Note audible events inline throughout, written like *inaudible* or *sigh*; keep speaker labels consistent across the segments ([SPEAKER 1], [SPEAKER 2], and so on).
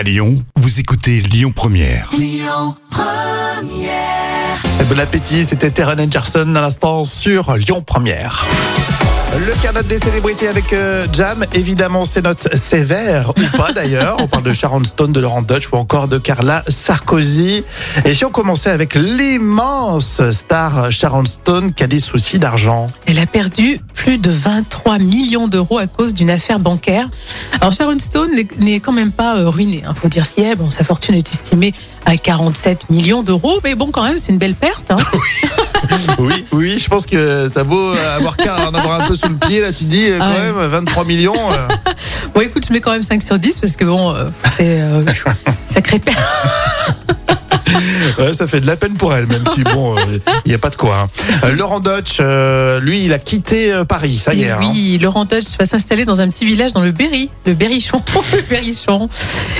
[SPEAKER 1] À Lyon, vous écoutez Lyon Première.
[SPEAKER 2] Et Bon appétit, c'était Terran Anderson à l'instant sur Lyon Première. Le carnet des célébrités avec euh, Jam, évidemment c'est notes sévères ou pas *laughs* d'ailleurs. On parle de Sharon Stone, de Laurent Dutch ou encore de Carla Sarkozy. Et si on commençait avec l'immense star Sharon Stone qui a des soucis d'argent.
[SPEAKER 3] Elle a perdu plus de 23 millions d'euros à cause d'une affaire bancaire. Alors Sharon Stone n'est- quand même pas euh, ruinée, il faut dire y a. Bon, sa fortune est estimée à 47 millions d'euros, mais bon, quand même, c'est une belle perte. hein. *laughs* *laughs* *laughs*
[SPEAKER 2] Oui, oui, je pense que t'as beau avoir en avoir un peu sous le pied, là tu dis euh, quand
[SPEAKER 3] Ah ouais.
[SPEAKER 2] même 23 millions. euh.
[SPEAKER 3] Bon, écoute, je mets quand même 5 sur 10 parce que bon, euh, c'est euh, *laughs* sacré perte.
[SPEAKER 2] Ouais, ça fait de la peine pour elle, même si bon, il n'y a pas de quoi. hein. Euh, Laurent Dutch, euh, lui, il a quitté euh, Paris, ça y est. Hein.
[SPEAKER 3] oui, Laurent Dutch va s'installer dans un petit village dans le Berry, le Berrichon, *laughs* le Berrichon,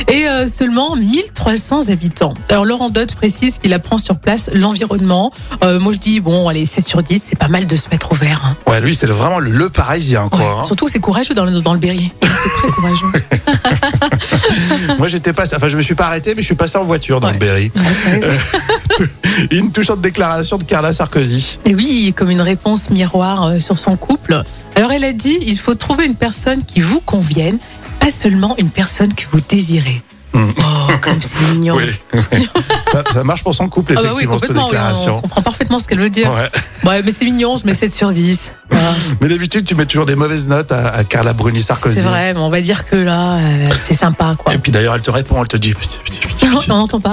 [SPEAKER 3] et euh, seulement 1300 habitants. Alors Laurent Dutch précise qu'il apprend sur place l'environnement. Euh, moi je dis bon, allez 7 sur 10, c'est pas mal de se mettre au vert. hein.
[SPEAKER 2] Ouais, lui, c'est vraiment le, le parisien, quoi.
[SPEAKER 3] Ouais,
[SPEAKER 2] hein.
[SPEAKER 3] Surtout c'est courageux dans le, dans le Berry. C'est très courageux. *laughs* *laughs*
[SPEAKER 2] Moi, j'étais passé, enfin, je me suis pas arrêté, mais je suis passé en voiture dans
[SPEAKER 3] Ouais.
[SPEAKER 2] le Berry.
[SPEAKER 3] Ouais. *laughs*
[SPEAKER 2] Une touchante déclaration de Carla Sarkozy.
[SPEAKER 3] Et oui, comme une réponse miroir euh, sur son couple. Alors elle a dit, il faut trouver une personne qui vous convienne, pas seulement une personne que vous désirez.
[SPEAKER 2] Hmm.
[SPEAKER 3] Oh, comme c'est mignon. *laughs*
[SPEAKER 2] Oui. ça, ça marche pour son couple,
[SPEAKER 3] Ah bah oui,
[SPEAKER 2] effectivement, cette
[SPEAKER 3] complètement, oui, on
[SPEAKER 2] déclaration.
[SPEAKER 3] comprend parfaitement ce qu'elle veut dire.
[SPEAKER 2] Ouais.
[SPEAKER 3] Ouais, mais c'est mignon, je mets 7 sur 10. Voilà.
[SPEAKER 2] Mais d'habitude, tu mets toujours des mauvaises notes à, à Carla Bruni Sarkozy.
[SPEAKER 3] C'est vrai, mais on va dire que là, euh, c'est sympa, quoi.
[SPEAKER 2] Et puis d'ailleurs, elle te répond, elle te dit.
[SPEAKER 3] Non, on n'entend pas.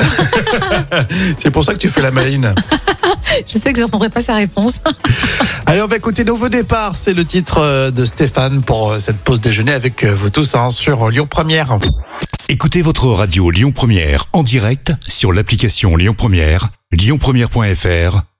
[SPEAKER 3] *laughs*
[SPEAKER 2] C'est pour ça que tu fais la maline. *laughs*
[SPEAKER 3] Je sais que je n'entendrai pas sa réponse. *laughs*
[SPEAKER 2] Allez, on va écouter Nouveau Départ. C'est le titre euh, de Stéphane pour euh, cette pause déjeuner avec vous tous hein, sur Lyon Première.
[SPEAKER 1] Écoutez votre radio Lyon Première en direct sur l'application Lyon Première, lyonpremière.fr